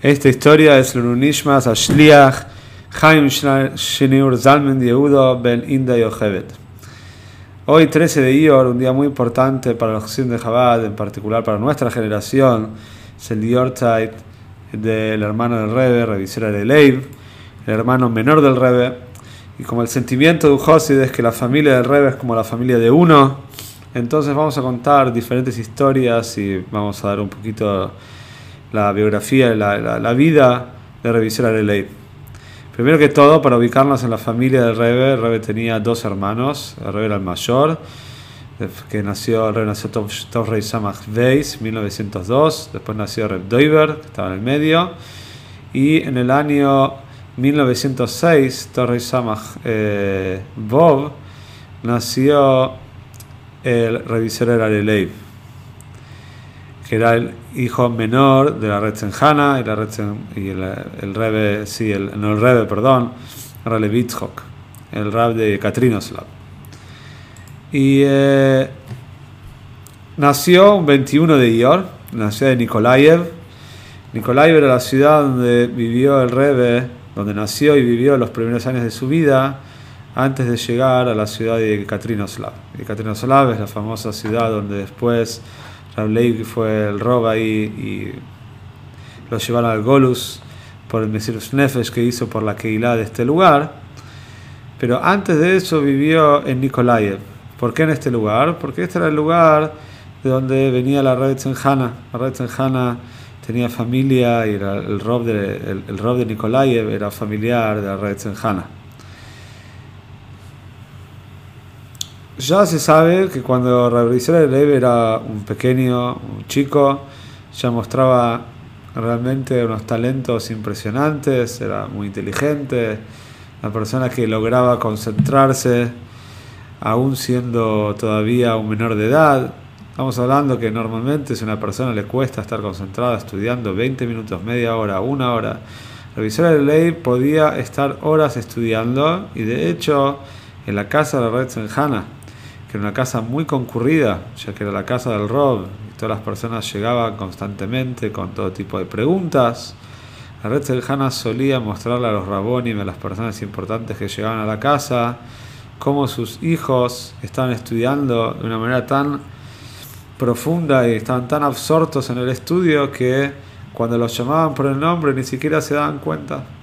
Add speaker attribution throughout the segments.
Speaker 1: Esta historia es Lunishmas Ashliach Chaim Shinur Zalmen Yehudo Ben Inda Yochevet. Hoy, 13 de Ior, un día muy importante para la gestión de Chabad, en particular para nuestra generación, es el Yortzeit del hermano del Rebbe, Revisera de Leiv, el hermano menor del Rebbe. Y como el sentimiento de Ujosid es que la familia del Rebbe es como la familia de uno, entonces vamos a contar diferentes historias y vamos a dar un poquito la biografía, la, la, vida de Revisora de Ley. Primero que todo, para ubicarnos en la familia del Rebe, el Rebe tenía dos hermanos, el Rebe era el mayor, que nació, el Rebe nació Tov Rey Samach Veis, 1902, después nació Reb Doiber, que estaba en el medio, y en el año 1906, Tov Rey Samach eh, Bob, nació el revisor Leib que era el hijo menor de la Retzenhana y, la y el, el Rebe, sí, el, no el Rebe, perdón, Rale Witzchok, el Rab de Katrinoslav. Y eh, nació un 21 de Ior, en la ciudad de Nikolaev. Nikolaev era la ciudad donde vivió el Rebe, donde nació y vivió los primeros años de su vida, antes de llegar a la ciudad de Katrinoslav. Y Katrinoslav es la famosa ciudad donde después Rab fue el roba ahí y lo llevaron al Golus por el Mesirus Nefesh que hizo por la Keilah de este lugar. Pero antes de eso vivió en Nikolaev. ¿Por qué en este lugar? Porque este era el lugar de donde venía la Red Zenjana. La Red Zenjana tenía familia y era el rob de, el, de Nikolaev era familiar de la Red Zenjana. Ya se sabe que cuando Lev era un pequeño, un chico, ya mostraba realmente unos talentos impresionantes, era muy inteligente, una persona que lograba concentrarse aún siendo todavía un menor de edad. Estamos hablando que normalmente si a una persona le cuesta estar concentrada estudiando 20 minutos, media hora, una hora, revisora de ley podía estar horas estudiando y de hecho en la casa de la red Senjana que era una casa muy concurrida, ya que era la casa del Rob, y todas las personas llegaban constantemente con todo tipo de preguntas. La red Seljana solía mostrarle a los rabonim, a las personas importantes que llegaban a la casa, cómo sus hijos estaban estudiando de una manera tan profunda y estaban tan absortos en el estudio que cuando los llamaban por el nombre ni siquiera se daban cuenta.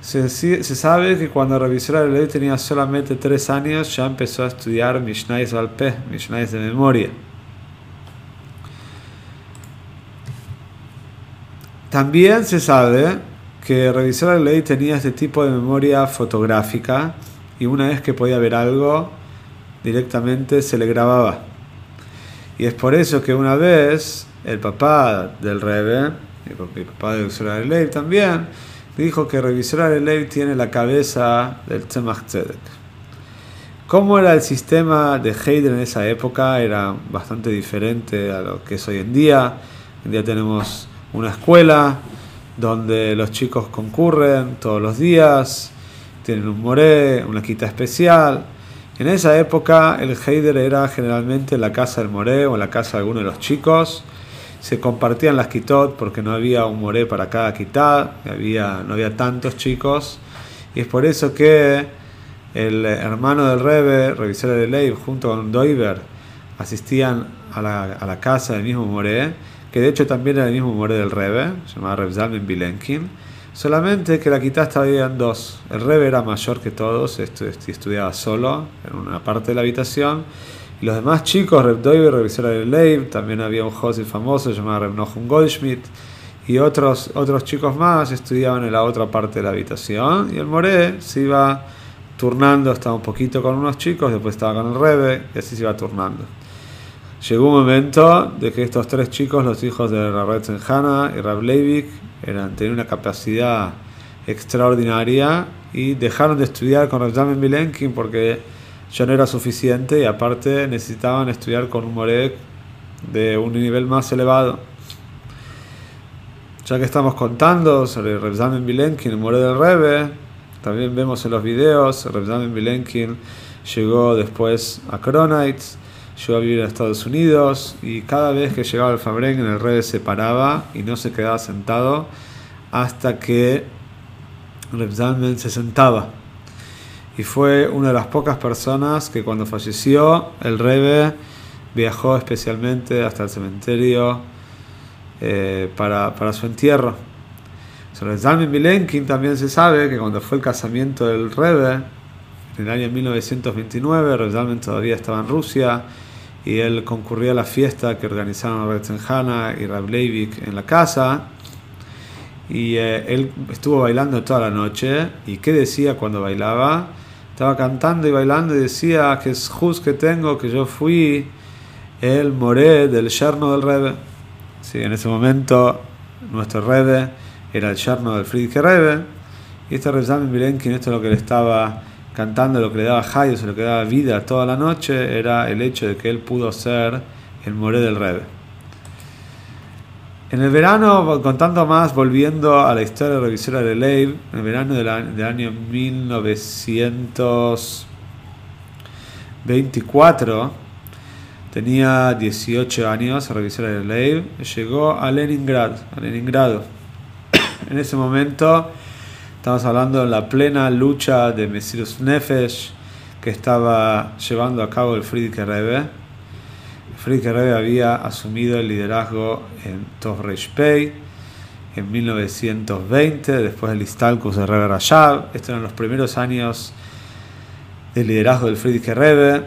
Speaker 1: Se, sabe que cuando revisó la ley tenía solamente tres años, ya empezó a estudiar Mishnais Alpe, Mishnais de memoria. También se sabe que revisó la ley tenía este tipo de memoria fotográfica y una vez que podía ver algo, directamente se le grababa. Y es por eso que una vez el papá del Rebe, el papá de la ley también, dijo que revisar el ley tiene la cabeza del Tzemach Tzedek. ¿Cómo era el sistema de Heider en esa época? Era bastante diferente a lo que es hoy en día. Hoy en día tenemos una escuela donde los chicos concurren todos los días, tienen un moré, una quita especial. En esa época el Heider era generalmente la casa del moré o la casa de alguno de los chicos se compartían las quitot porque no había un moré para cada quitá, había, no había tantos chicos, y es por eso que el hermano del Rebe, revisor de ley, junto con Doiber, asistían a la, a la, casa del mismo moré, que de hecho también era el mismo moré del Rebe, se llamaba Reb Bilenkin, solamente que la quitá estaba en dos. El Rebe era mayor que todos, estudiaba solo en una parte de la habitación, los demás chicos, Reb Doiber, revisora de Leib, también había un José famoso llamado Reb Nohum Goldschmidt, y otros, otros chicos más estudiaban en la otra parte de la habitación. Y el Moré se iba turnando, estaba un poquito con unos chicos, después estaba con el Rebe, y así se iba turnando. Llegó un momento de que estos tres chicos, los hijos de Rabet Zenhana y Rab Leivik, eran, tenían una capacidad extraordinaria y dejaron de estudiar con Rav Milenkin porque ya no era suficiente y aparte necesitaban estudiar con un Morek de un nivel más elevado. Ya que estamos contando sobre Rav Milenkin, el Morek del Rebe, también vemos en los videos, Rav Milenkin llegó después a Cronites, llegó a vivir en Estados Unidos y cada vez que llegaba al Fabren el Rebe se paraba y no se quedaba sentado hasta que Reb se sentaba. Y fue una de las pocas personas que cuando falleció el Rebe viajó especialmente hasta el cementerio eh, para, para, su entierro. Sobre Zalman Milenkin también se sabe que cuando fue el casamiento del Rebe, en el año 1929, Reb todavía estaba en Rusia y él concurría a la fiesta que organizaron Reb y Leivik en la casa y eh, él estuvo bailando toda la noche. ¿Y qué decía cuando bailaba? Estaba cantando y bailando y decía que es justo que tengo, que yo fui el moré del yerno del Rebe. Sí, en ese momento nuestro Rebe era el yerno del Friedrich Rebe. Y este Rebe Milenkin, esto es lo que le estaba cantando, lo que le daba Hayos, lo que le daba vida toda la noche, era el hecho de que él pudo ser el moré del Rebe. En el verano, contando más, volviendo a la historia revisora de Leib, en el verano del, año 1924, tenía 18 años, revisora de Leib, llegó a Leningrad, a Leningrado. En ese momento, estamos hablando de la plena lucha de Mesirus Nefesh que estaba llevando a cabo el Friedrich Rebbe Friedrich Rebbe había asumido el liderazgo en Tov Pei en 1920, después del Istalkus de Rebbe Rashab. Estos eran los primeros años del liderazgo del Friedrich Rebbe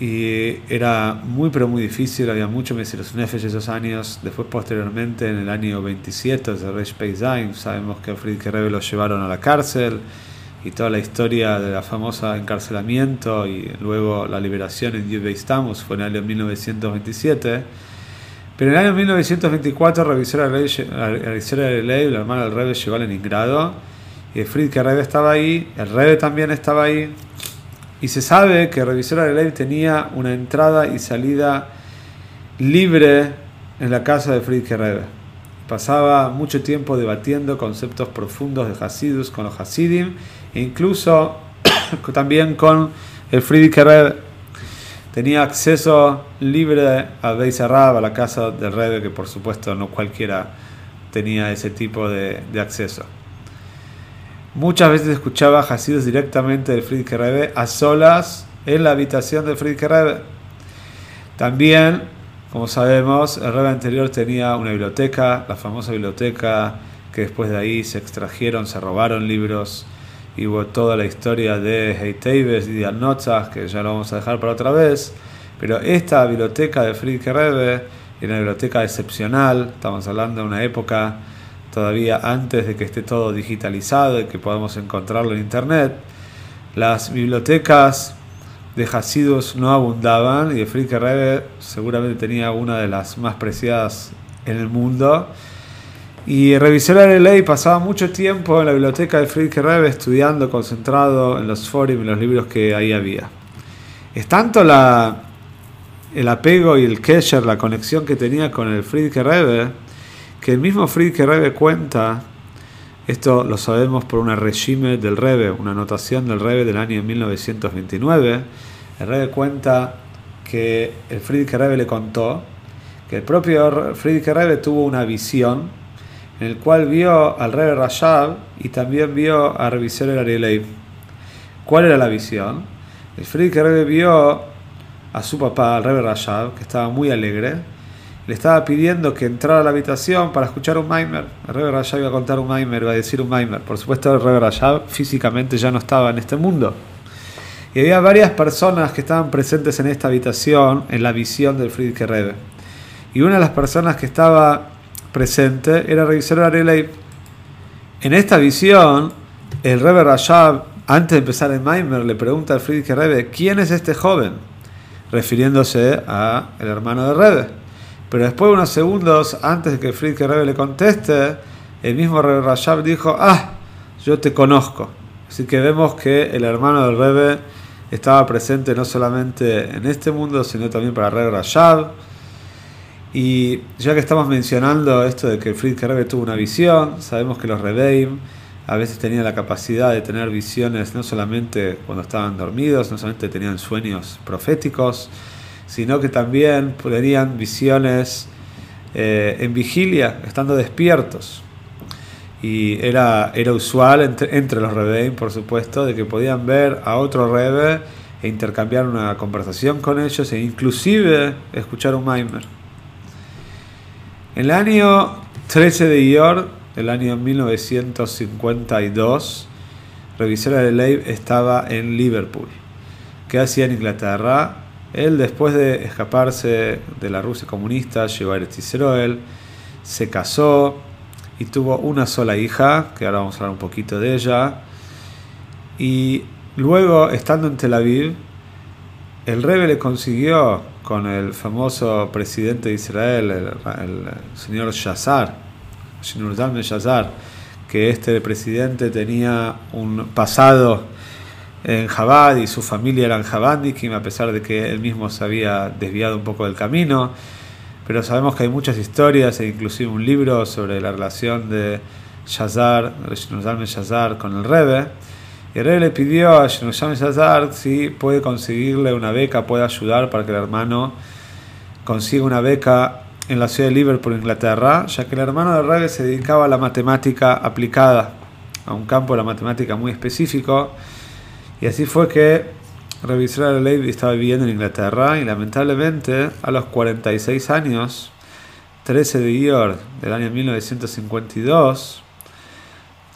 Speaker 1: y era muy pero muy difícil, había mucho Mesiros Nefesh esos años. Después, posteriormente, en el año 27 de Reish Pei sabemos que a Friedrich Rebbe lo llevaron a la cárcel y toda la historia de la famosa encarcelamiento y luego la liberación en Yud Estamos fue en el año 1927. Pero en el año 1924 revisó la de ley, la hermana del Rebe llegó a Leningrado y Friedrich Rebe estaba ahí, el Rebe también estaba ahí. Y se sabe que Revisora de Ley tenía una entrada y salida libre en la casa de Friedrich Rebe. Pasaba mucho tiempo debatiendo conceptos profundos de Hasidus con los Hasidim incluso también con el Friedrich Rebbe tenía acceso libre a Beis a la casa del Rebbe, que por supuesto no cualquiera tenía ese tipo de, acceso. Muchas veces escuchaba Hasidus directamente del Friedrich Rebbe a solas en la habitación del Friedrich Rebbe. También, como sabemos, el Rebbe anterior tenía una biblioteca, la famosa biblioteca que después de ahí se extrajeron, se robaron libros y hubo toda la historia de Heiteves y de Alnotzach, que ya lo vamos a dejar para otra vez. Pero esta biblioteca de Friedrich Rebbe era una biblioteca excepcional, estamos hablando de una época todavía antes de que esté todo digitalizado y que podamos encontrarlo en internet. Las bibliotecas de Hasidus no abundaban y de Friedrich Rebbe seguramente tenía una de las más preciadas en el mundo y revisora de ley pasaba mucho tiempo en la biblioteca de Friedrich Rebbe estudiando, concentrado en los foros y los libros que ahí había. Es tanto la, el apego y el kesher, la conexión que tenía con el Friedrich Rebbe, que el mismo Friedrich Rebbe cuenta, esto lo sabemos por una regime del Rebbe, una anotación del Rebbe del año 1929, el Rebbe cuenta que el Friedrich Rebbe le contó que el propio Friedrich Rebbe tuvo una visión en el cual vio al rey Rashab y también vio a Revisor el Arielei. ¿Cuál era la visión? El Friedrich Rebbe vio a su papá, al rey Rashab, que estaba muy alegre, le estaba pidiendo que entrara a la habitación para escuchar un Maimer. El rey Rashab iba a contar un Maimer, iba a decir un Maimer. Por supuesto, el rey Rashab físicamente ya no estaba en este mundo. Y había varias personas que estaban presentes en esta habitación, en la visión del Friedrich Rebbe. Y una de las personas que estaba presente era revisar a Leib. En esta visión, el Rebbe Rashab, antes de empezar el Maimer, le pregunta al Friedrich Rebbe, ¿quién es este joven? Refiriéndose a el hermano de Rebbe. Pero después, unos segundos antes de que Friedrich Rebbe le conteste, el mismo Rebbe Rashab dijo, ah, yo te conozco. Así que vemos que el hermano del Rebe estaba presente no solamente en este mundo, sino también para Rebe Rashab. Y ya que estamos mencionando esto de que Friedrich Rebbe tuvo una visión, sabemos que los Rebeim a veces tenían la capacidad de tener visiones no solamente cuando estaban dormidos, no solamente tenían sueños proféticos, sino que también tenían visiones eh, en vigilia, estando despiertos. Y era, era usual entre, los Rebeim, por supuesto, de que podían ver a otro Rebe e intercambiar una conversación con ellos e inclusive escuchar un Maimer. El año 13 de Ior, el año 1952, Revisora de Leib estaba en Liverpool. ¿Qué hacía en Inglaterra? Él, después de escaparse de la Rusia comunista, llegó a Eretz se casó y tuvo una sola hija, que ahora vamos a hablar un poquito de ella. Y luego, estando en Tel Aviv, el Rebe le consiguió con el famoso presidente de Israel, el, señor Shazar, señor Dalme Shazar, que este presidente tenía un pasado en Jabad y su familia eran Jabadikim, a pesar de que él mismo se había desviado un poco del camino. Pero sabemos que hay muchas historias e inclusive un libro sobre la relación de Shazar, Dalme Shazar con el Rebe. Y el le pidió a Shinosham Yazar si puede conseguirle una beca, puede ayudar para que el hermano consiga una beca en la ciudad de Liverpool, Inglaterra, ya que el hermano de Rebe se dedicaba a la matemática aplicada, a un campo de la matemática muy específico. Y así fue que Revisor de Ley estaba viviendo en Inglaterra y lamentablemente a los 46 años, 13 de Ior del año 1952,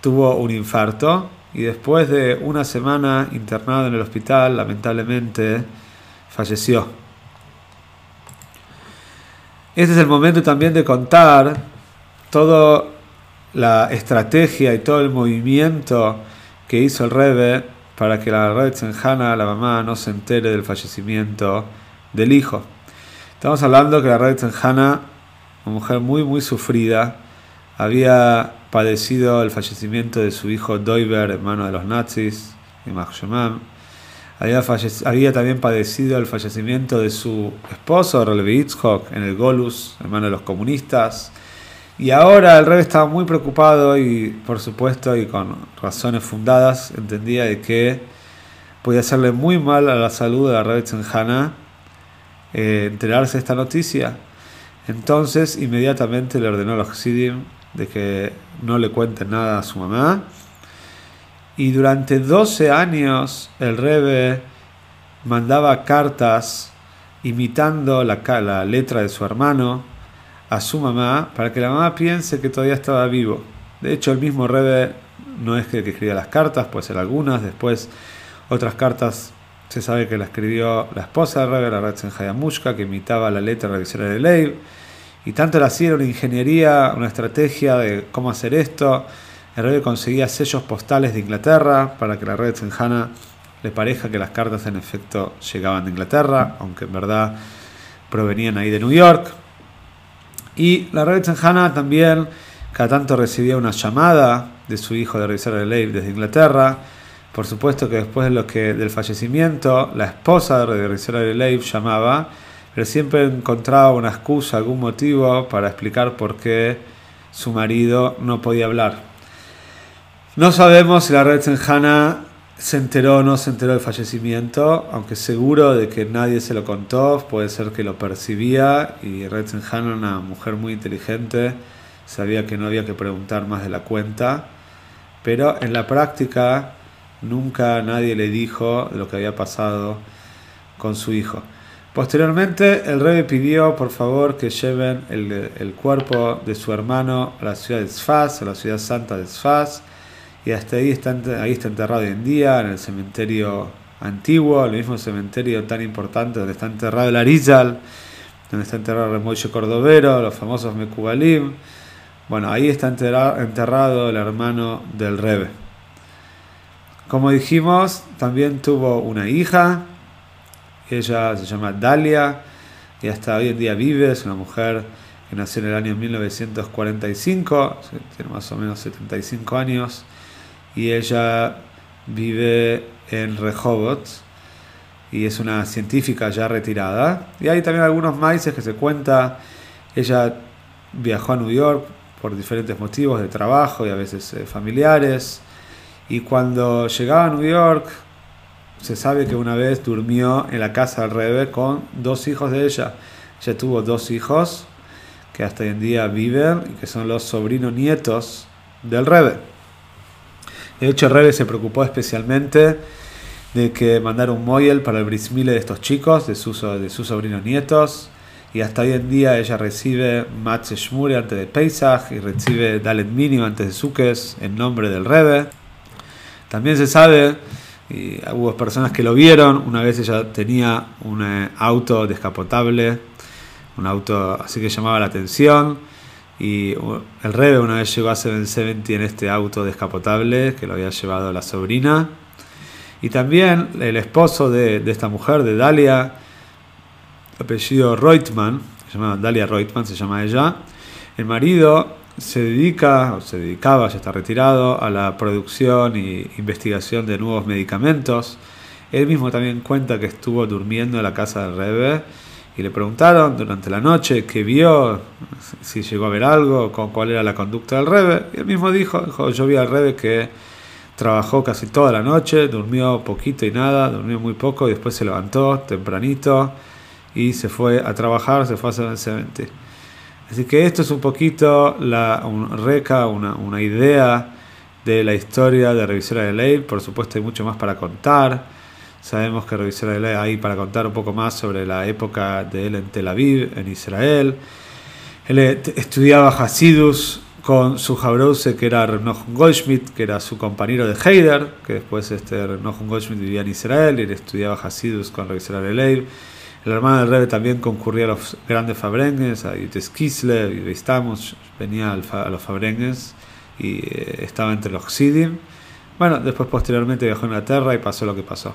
Speaker 1: tuvo un infarto y después de una semana internado en el hospital, lamentablemente falleció. Este es el momento también de contar toda la estrategia y todo el movimiento que hizo el Rebe para que la Red Senjana, la mamá, no se entere del fallecimiento del hijo. Estamos hablando que la Red Senjana, una mujer muy, muy sufrida, había padecido el fallecimiento de su hijo Doiber, hermano de los nazis, y Había, había también padecido el fallecimiento de su esposo, Relevi en el Golus, hermano de los comunistas. Y ahora el rey estaba muy preocupado y, por supuesto, y con razones fundadas, entendía de que podía hacerle muy mal a la salud de la Rebbe Zenjana eh, enterarse de esta noticia. Entonces, inmediatamente le ordenó a los Hasidim de que no le cuente nada a su mamá. Y durante 12 años el Rebe mandaba cartas imitando la, la letra de su hermano a su mamá para que la mamá piense que todavía estaba vivo. De hecho, el mismo Rebe no es que, escribía las cartas, puede ser algunas, después otras cartas se sabe que la escribió la esposa de Rebe, la Ratzen Hayamushka, que imitaba la letra revisora de Leib. Y tanto la hacía una ingeniería, una estrategia de cómo hacer esto. El rey conseguía sellos postales de Inglaterra para que la red Senjana le parezca que las cartas en efecto llegaban de Inglaterra, aunque en verdad provenían ahí de New York. Y la red Senjana también cada tanto recibía una llamada de su hijo de revisor de ley desde Inglaterra. Por supuesto que después de lo que, del fallecimiento, la esposa de revisor de ley llamaba pero siempre encontraba una excusa, algún motivo para explicar por qué su marido no podía hablar. No sabemos si la red Senjana se enteró o no se enteró del fallecimiento, aunque seguro de que nadie se lo contó, puede ser que lo percibía y Red Senjana, una mujer muy inteligente, sabía que no había que preguntar más de la cuenta, pero en la práctica nunca nadie le dijo lo que había pasado con su hijo. Posteriormente, el rey pidió por favor que lleven el, cuerpo de su hermano a la ciudad de Sfaz, a la ciudad santa de Sfaz, y hasta ahí está, ahí está enterrado hoy en día, en el cementerio antiguo, el mismo cementerio tan importante donde está enterrado el Arizal, donde está enterrado el Moishe Cordovero, los famosos Mekubalim. Bueno, ahí está enterrado el hermano del Rebe. Como dijimos, también tuvo una hija, ella se llama Dalia y hasta hoy en día vive, es una mujer que nació en el año 1945, tiene más o menos 75 años y ella vive en Rehovot y es una científica ya retirada. Y hay también algunos maices que se cuenta, ella viajó a New York por diferentes motivos de trabajo y a veces eh, familiares. Y cuando llegaba a New York, se sabe que una vez durmió en la casa del Rebe con dos hijos de ella. Ella tuvo dos hijos que hasta hoy en día viven y que son los sobrinos nietos del Rebe. De hecho, el Rebe se preocupó especialmente de que mandara un moyel para el brismile de estos chicos, de, sus, de sus sobrinos nietos. Y hasta hoy en día ella recibe Matze Shmure antes de Pesach y recibe Dalet Minim antes de Sukkes en nombre del Rebe. También se sabe, y hubo personas que lo vieron, una vez ella tenía un eh, auto descapotable, un auto así que llamaba la atención. Y el Rebe una vez llegó a 770 en este auto descapotable que lo había llevado la sobrina. Y también el esposo de, esta mujer, de Dalia, apellido Reutmann, se Dalia Reutmann, se llama ella. El marido se dedica, o se dedicaba, ya está retirado, a la producción e investigación de nuevos medicamentos. Él mismo también cuenta que estuvo durmiendo en la casa del Rebe y le preguntaron durante la noche qué vio, si llegó a ver algo, cuál era la conducta del Rebe. Y él mismo dijo, dijo yo vi al Rebe que trabajó casi toda la noche, durmió poquito y nada, durmió muy poco y después se levantó tempranito y se fue a trabajar, se fue a hacer Así que esto es un poquito la, un reca, una, una idea de la historia de Revisora de Ley. Por supuesto hay mucho más para contar. Sabemos que Revisora de Ley hay para contar un poco más sobre la época de él en Tel Aviv, en Israel. Él estudiaba Hasidus con su Jabrose, que era Renochon Goldschmidt, que era su compañero de Heider, que después este Renochon Goldschmidt vivía en Israel y él estudiaba Hasidus con Revisora de Ley. El hermano del Rebbe también concurría a los grandes fabrengues, a Yutes Kislev y estamos, venía a los fabrengues y eh, estaba entre los Xidim. Bueno, después posteriormente viajó a Inglaterra y pasó lo que pasó.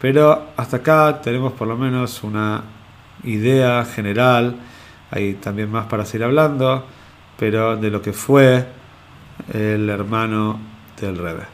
Speaker 1: Pero hasta acá tenemos por lo menos una idea general, hay también más para seguir hablando, pero de lo que fue el hermano del Rebbe.